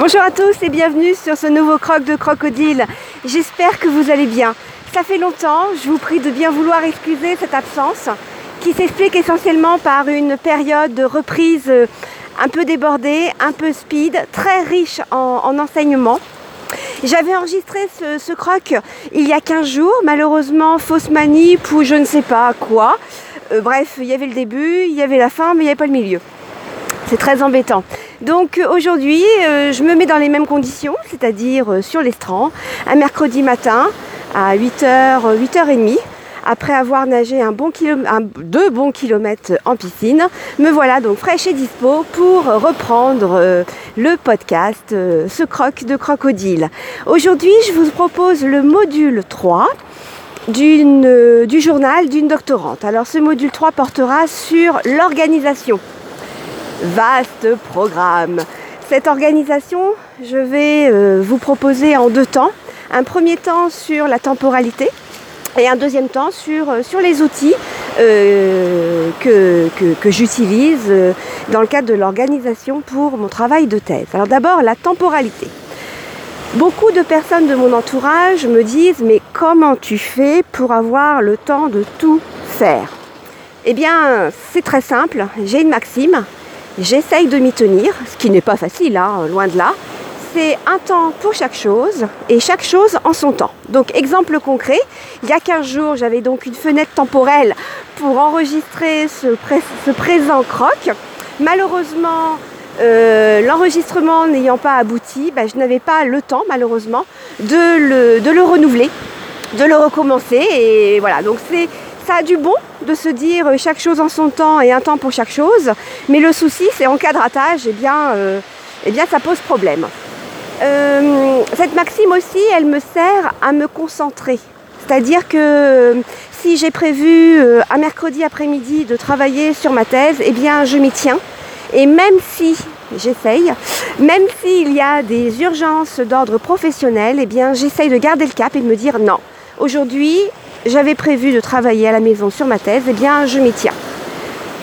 Bonjour à tous et bienvenue sur ce nouveau croc de crocodile. J'espère que vous allez bien. Ça fait longtemps, je vous prie de bien vouloir excuser cette absence qui s'explique essentiellement par une période de reprise euh, un peu débordée, un peu speed, très riche en, enseignement. J'avais enregistré ce, croc il y a 15 jours, malheureusement fausse manip ou je ne sais pas quoi. Euh, bref, il y avait le début, il y avait la fin, mais il n'y avait pas le milieu. C'est très embêtant. Donc euh, aujourd'hui, euh, je me mets dans les mêmes conditions, c'est-à-dire euh, sur l'estran, un mercredi matin à 8h, 8h30. Après avoir nagé deux bons kilomètres en piscine, me voilà donc fraîche et dispo pour reprendre le podcast Ce croc de crocodile. Aujourd'hui, je vous propose le module 3 du journal d'une doctorante. Alors ce module 3 portera sur l'organisation Vaste programme. Cette organisation, je vais euh, vous proposer en deux temps. Un premier temps sur la temporalité et un deuxième temps sur, euh, les outils euh, que, j'utilise dans le cadre de l'organisation pour mon travail de thèse. Alors d'abord, la temporalité. Beaucoup de personnes de mon entourage me disent mais comment tu fais pour avoir le temps de tout faire? Eh bien, c'est très simple. J'ai une maxime J'essaye de m'y tenir, ce qui n'est pas facile, hein, loin de là. C'est un temps pour chaque chose et chaque chose en son temps. Donc exemple concret, il y a 15 jours, j'avais donc une fenêtre temporelle pour enregistrer ce, présent croc. Malheureusement, euh, l'enregistrement n'ayant pas abouti, bah, je n'avais pas le temps malheureusement de le renouveler, de le recommencer. Et voilà, donc c'est ça a du bon de se dire euh, chaque chose en son temps et un temps pour chaque chose, mais le souci c'est en cas de ratage, eh bien, euh, eh bien ça pose problème. Euh, cette maxime aussi, elle me sert à me concentrer. C'est-à-dire que si j'ai prévu un mercredi après-midi de travailler sur ma thèse, eh bien je m'y tiens. Et même si j'essaye, même s'il y a des urgences d'ordre professionnel, eh bien j'essaye de garder le cap et de me dire non. Aujourd'hui, j'avais prévu de travailler à la maison sur ma thèse, eh bien je m'y tiens.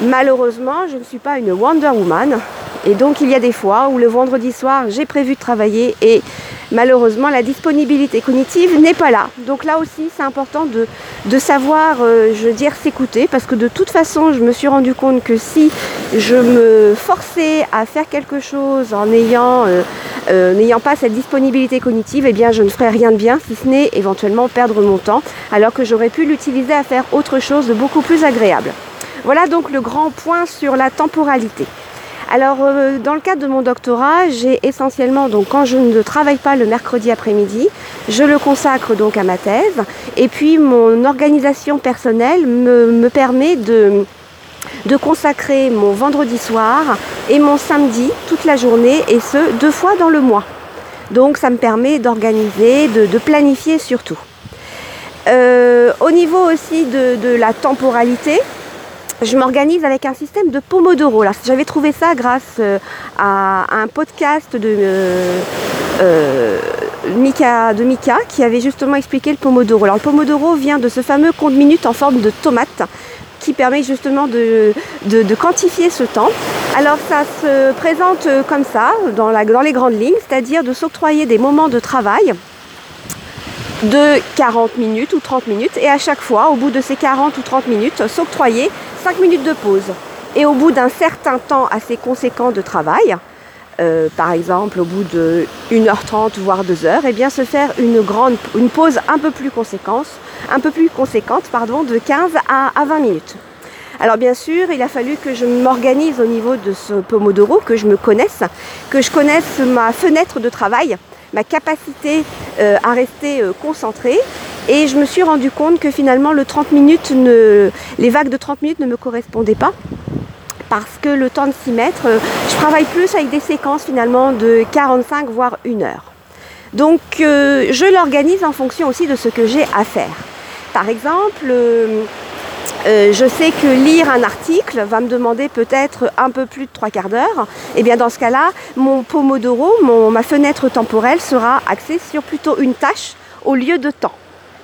Malheureusement, je ne suis pas une Wonder Woman. Et donc il y a des fois où le vendredi soir, j'ai prévu de travailler et malheureusement la disponibilité cognitive n'est pas là. Donc là aussi, c'est important de, savoir, euh, je veux dire, s'écouter parce que de toute façon, je me suis rendu compte que si je me forçais à faire quelque chose en ayant euh, euh, n'ayant pas cette disponibilité cognitive, eh bien je ne ferai rien de bien si ce n'est éventuellement perdre mon temps, alors que j'aurais pu l'utiliser à faire autre chose de beaucoup plus agréable. Voilà donc le grand point sur la temporalité. Alors euh, dans le cadre de mon doctorat, j'ai essentiellement donc quand je ne travaille pas le mercredi après-midi, je le consacre donc à ma thèse et puis mon organisation personnelle me permet de de consacrer mon vendredi soir et mon samedi toute la journée et ce deux fois dans le mois. Donc ça me permet d'organiser, de, planifier surtout. Euh, au niveau aussi de, la temporalité, je m'organise avec un système de Pomodoro. J'avais trouvé ça grâce euh, à, un podcast de, euh, Mika, de Mika qui avait justement expliqué le Pomodoro. Alors le Pomodoro vient de ce fameux compte minute en forme de tomate qui permet justement de, quantifier ce temps. Alors ça se présente comme ça, dans, dans les grandes lignes, c'est-à-dire de s'octroyer des moments de travail de 40 minutes ou 30 minutes et à chaque fois, au bout de ces 40 ou 30 minutes, s'octroyer 5 minutes de pause. Et au bout d'un certain temps assez conséquent de travail, euh, par exemple au bout de 1h30 voire 2h, et eh bien se faire une grande une pause un peu plus conséquente, un peu plus conséquente pardon, de 15 à, 20 minutes. Alors bien sûr, il a fallu que je m'organise au niveau de ce Pomodoro, que je me connaisse, que je connaisse ma fenêtre de travail, ma capacité euh, à rester euh, concentrée. Et je me suis rendu compte que finalement le 30 minutes les vagues de 30 minutes ne me correspondaient pas parce que le temps de s'y mettre, euh, je travaille plus avec des séquences finalement de 45 voire 1 heure. Donc euh, je l'organise en fonction aussi de ce que j'ai à faire. Par exemple, euh, je sais que lire un article va me demander peut-être un peu plus de trois quarts d'heure. Et eh bien dans ce cas-là, mon Pomodoro, ma fenêtre temporelle sera axée sur plutôt une tâche au lieu de temps.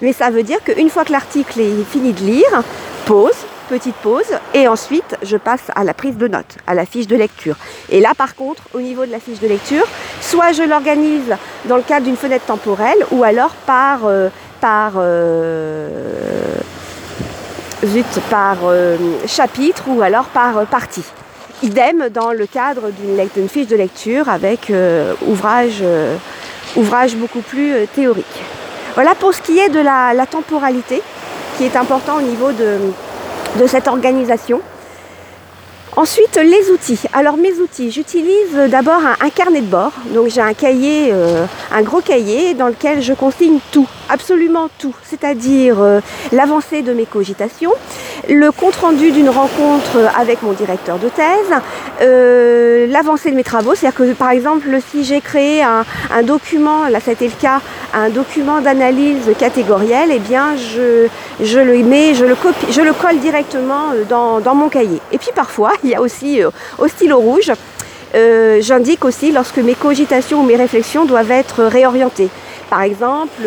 Mais ça veut dire qu'une fois que l'article est fini de lire, pause, petite pause, et ensuite je passe à la prise de notes, à la fiche de lecture. Et là par contre, au niveau de la fiche de lecture, soit je l'organise dans le cadre d'une fenêtre temporelle, ou alors par, euh, par, euh, par euh, chapitre, ou alors par partie. Idem dans le cadre d'une fiche de lecture avec ouvrage, ouvrage beaucoup plus théorique. Voilà pour ce qui est de la temporalité qui est important au niveau de, de cette organisation. Ensuite, les outils. Alors mes outils, j'utilise d'abord un, carnet de bord. Donc j'ai un cahier, euh, un gros cahier dans lequel je consigne tout, absolument tout. C'est-à-dire euh, l'avancée de mes cogitations, le compte-rendu d'une rencontre avec mon directeur de thèse, euh, l'avancée de mes travaux. C'est-à-dire que par exemple, si j'ai créé un, document, là c'était le cas, un document d'analyse catégorielle, eh bien je, le mets, je le copie, je le colle directement dans, dans mon cahier. Et puis parfois, il y a aussi euh, au stylo rouge. Euh, j'indique aussi lorsque mes cogitations ou mes réflexions doivent être réorientées. Par exemple,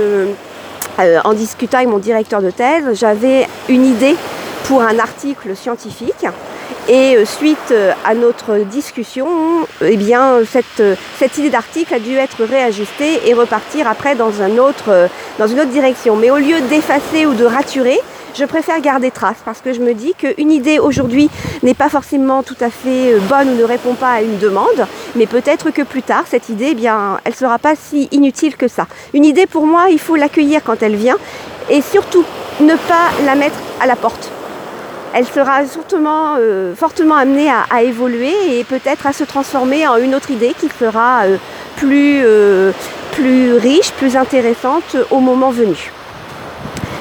euh, en discutant avec mon directeur de thèse, j'avais une idée pour un article scientifique. Et suite à notre discussion, eh bien, cette, cette idée d'article a dû être réajustée et repartir après dans, un autre, dans une autre direction. Mais au lieu d'effacer ou de raturer, je préfère garder trace parce que je me dis qu'une idée aujourd'hui n'est pas forcément tout à fait euh, bonne ou ne répond pas à une demande, mais peut-être que plus tard, cette idée, eh bien, elle ne sera pas si inutile que ça. Une idée, pour moi, il faut l'accueillir quand elle vient et surtout ne pas la mettre à la porte. Elle sera fortement, euh, fortement amenée à, évoluer et peut-être à se transformer en une autre idée qui sera euh, plus, plus riche, plus intéressante au moment venu.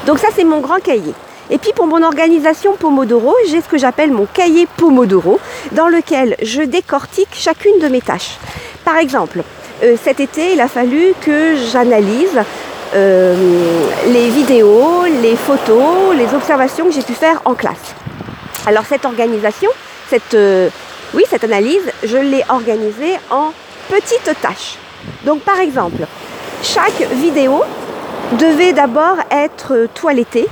Donc ça c'est mon grand cahier. Et puis pour mon organisation Pomodoro, j'ai ce que j'appelle mon cahier Pomodoro, dans lequel je décortique chacune de mes tâches. Par exemple, euh, cet été, il a fallu que j'analyse euh, les vidéos, les photos, les observations que j'ai pu faire en classe. Alors cette organisation, cette, euh, oui, cette analyse, je l'ai organisée en petites tâches. Donc par exemple, chaque vidéo devait d'abord être toilettée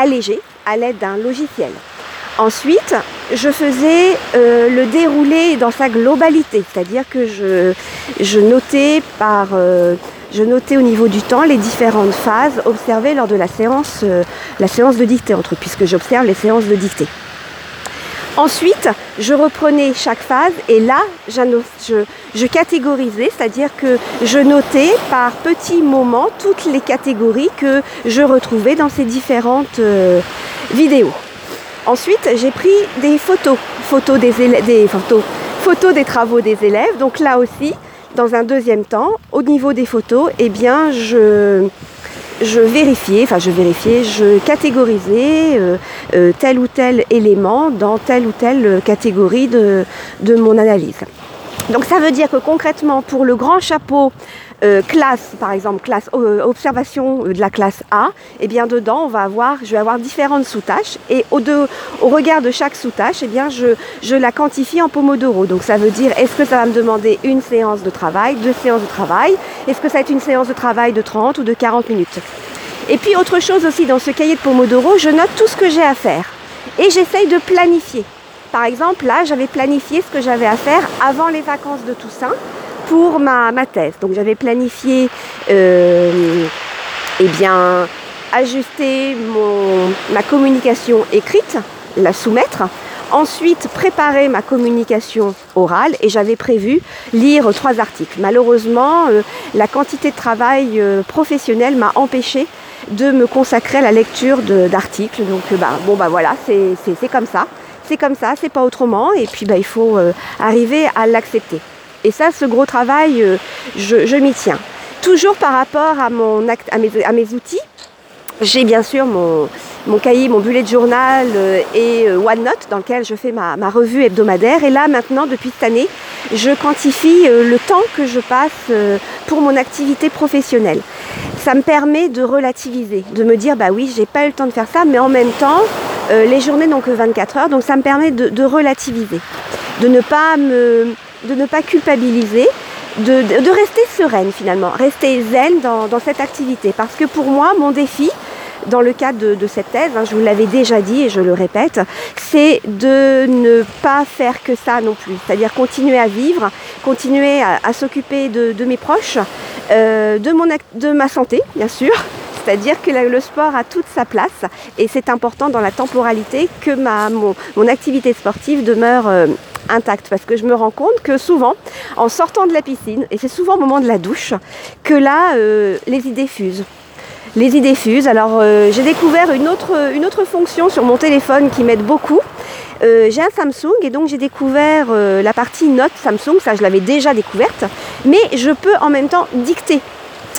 allégé à l'aide d'un logiciel. Ensuite, je faisais euh, le déroulé dans sa globalité, c'est-à-dire que je, notais par euh, je notais au niveau du temps les différentes phases observées lors de la séance, euh, la séance de dictée entre puisque j'observe les séances de dictée. Ensuite, je reprenais chaque phase et là, je, catégorisais, c'est-à-dire que je notais par petits moments toutes les catégories que je retrouvais dans ces différentes euh, vidéos. Ensuite, j'ai pris des photos, photos des, des photos, photos des travaux des élèves. Donc là aussi, dans un deuxième temps, au niveau des photos, eh bien, je, je vérifiais, enfin je vérifiais, je catégorisais euh, euh, tel ou tel élément dans telle ou telle catégorie de, mon analyse. Donc ça veut dire que concrètement pour le grand chapeau euh, classe, par exemple classe observation de la classe A, eh bien dedans on va avoir, je vais avoir différentes sous-tâches et au, regard de chaque sous-tâche, eh bien je, je la quantifie en pomodoro. Donc ça veut dire est-ce que ça va me demander une séance de travail, deux séances de travail, est-ce que ça va être une séance de travail de 30 ou de 40 minutes? Et puis autre chose aussi dans ce cahier de pomodoro, je note tout ce que j'ai à faire et j'essaye de planifier. Par exemple, là, j'avais planifié ce que j'avais à faire avant les vacances de Toussaint pour ma, ma thèse. Donc j'avais planifié euh, eh bien, ajuster mon, ma communication écrite, la soumettre. Ensuite, préparer ma communication orale et j'avais prévu lire trois articles. Malheureusement, euh, la quantité de travail euh, professionnel m'a empêché de me consacrer à la lecture d'articles. Donc bah, bon bah voilà, c'est comme ça. C'est comme ça, c'est pas autrement. Et puis bah, il faut arriver à l'accepter. Et ça, ce gros travail, euh, je, m'y tiens. Toujours par rapport à, mon à, mes, outils, j'ai bien sûr mon, cahier, mon bullet journal euh, et euh, OneNote dans lequel je fais ma, revue hebdomadaire. Et là, maintenant, depuis cette année, je quantifie le temps que je passe pour mon activité professionnelle. Ça me permet de relativiser, de me dire, bah oui, j'ai pas eu le temps de faire ça, mais en même temps, les journées n'ont que 24 heures, donc ça me permet de relativiser, de ne pas me de ne pas culpabiliser, de, rester sereine finalement, rester zen dans, cette activité. Parce que pour moi, mon défi, dans le cadre de, cette thèse, hein, je vous l'avais déjà dit et je le répète, c'est de ne pas faire que ça non plus. C'est-à-dire continuer à vivre, continuer à, s'occuper de, mes proches, euh, de, mon, de ma santé, bien sûr, c'est-à-dire que le sport a toute sa place et c'est important dans la temporalité que ma, mon, activité sportive demeure euh, intacte parce que je me rends compte que souvent, en sortant de la piscine, et c'est souvent au moment de la douche, que là, euh, les idées fusent. Les idées fusent. Alors, euh, j'ai découvert une autre, une autre fonction sur mon téléphone qui m'aide beaucoup. j'ai un Samsung et donc j'ai découvert la partie note Samsung, ça je l'avais déjà découverte, mais je peux en même temps dicter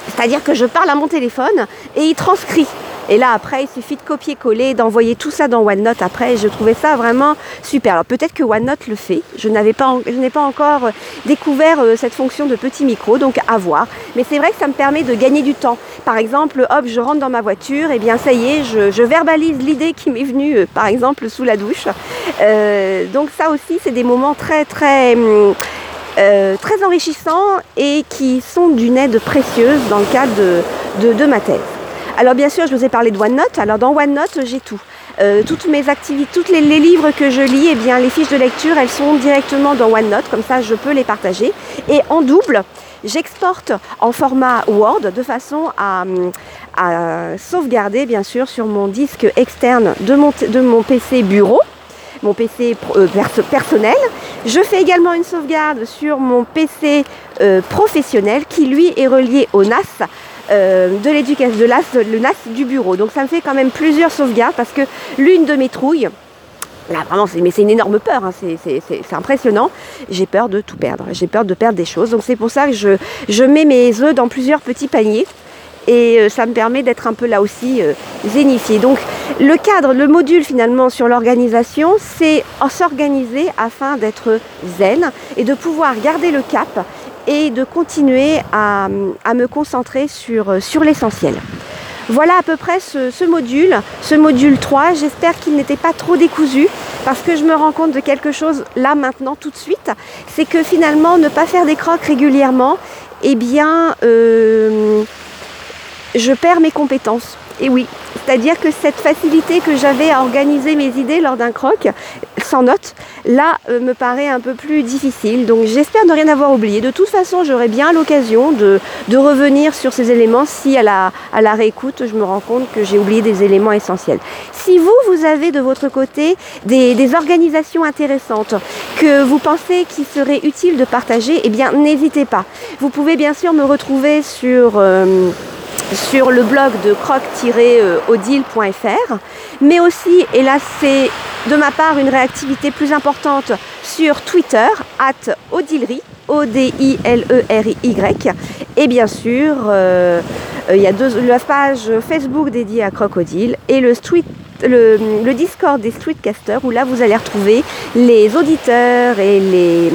c'est-à-dire que je parle à mon téléphone et il transcrit. Et là, après, il suffit de copier-coller, d'envoyer tout ça dans OneNote après. je trouvais ça vraiment super. Alors peut-être que OneNote le fait. Je, n'ai pas encore euh, découvert euh, cette fonction de petit micro, donc à voir. Mais c'est vrai que ça me permet de gagner du temps. Par exemple, hop, je rentre dans ma voiture, et bien ça y est, je, verbalise l'idée qui m'est venue, euh, par exemple, sous la douche. donc ça aussi, c'est des moments très, très... Hum, euh, très enrichissants et qui sont d'une aide précieuse dans le cadre de, ma thèse. Alors bien sûr, je vous ai parlé de OneNote. Alors dans OneNote, j'ai tout. Euh, toutes mes activités, tous les, livres que je lis, eh bien, les fiches de lecture, elles sont directement dans OneNote, comme ça je peux les partager. Et en double, j'exporte en format Word de façon à, sauvegarder bien sûr sur mon disque externe de mon, de mon PC bureau mon PC euh, personnel. Je fais également une sauvegarde sur mon PC euh, professionnel qui lui est relié au NAS. Euh, de l'éducation, de l'AS, le NAS du bureau. Donc ça me fait quand même plusieurs sauvegardes parce que l'une de mes trouilles, Là, vraiment, c'est, mais c'est une énorme peur, hein. c'est, impressionnant. J'ai peur de tout perdre, j'ai peur de perdre des choses. Donc c'est pour ça que je, je mets mes œufs dans plusieurs petits paniers et euh, ça me permet d'être un peu là aussi euh, zénifié. Donc le cadre, le module finalement sur l'organisation, c'est s'organiser afin d'être zen et de pouvoir garder le cap et de continuer à, me concentrer sur, euh, sur l'essentiel. Voilà à peu près ce, module, ce module 3. J'espère qu'il n'était pas trop décousu parce que je me rends compte de quelque chose là maintenant tout de suite. C'est que finalement ne pas faire des crocs régulièrement, eh bien je perds mes compétences. Et oui, c'est-à-dire que cette facilité que j'avais à organiser mes idées lors d'un croc, sans note, là euh, me paraît un peu plus difficile. Donc j'espère ne rien avoir oublié. De toute façon, j'aurai bien l'occasion de, revenir sur ces éléments si à la, à la réécoute, je me rends compte que j'ai oublié des éléments essentiels. Si vous, vous avez de votre côté des, organisations intéressantes que vous pensez qu'il serait utile de partager, eh bien n'hésitez pas. Vous pouvez bien sûr me retrouver sur... Euh, sur le blog de croc-odile.fr, mais aussi, et là c'est de ma part une réactivité plus importante sur Twitter, at Odilery, O-D-I-L-E-R-Y, et bien sûr, euh, il y a deux, la page Facebook dédiée à Crocodile et le street le, Discord des streetcasters où là vous allez retrouver les auditeurs et les,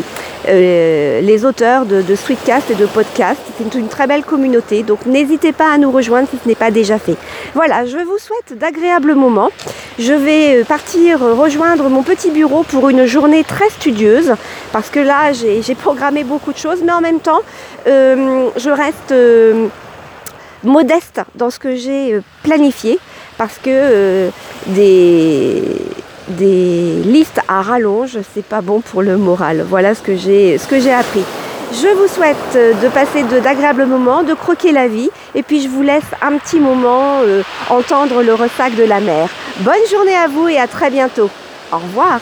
euh, les auteurs de, streetcast et de podcast. C'est une, très belle communauté, donc n'hésitez pas à nous rejoindre si ce n'est pas déjà fait. Voilà, je vous souhaite d'agréables moments. Je vais euh, partir rejoindre mon petit bureau pour une journée très studieuse, parce que là j'ai programmé beaucoup de choses, mais en même temps euh, je reste modeste dans ce que j'ai planifié, parce que des des listes à rallonge, c'est pas bon pour le moral. Voilà ce que j'ai ce que j'ai appris. Je vous souhaite de passer d'agréables moments, de croquer la vie, et puis je vous laisse un petit moment euh, entendre le ressac de la mer. Bonne journée à vous et à très bientôt. Au revoir.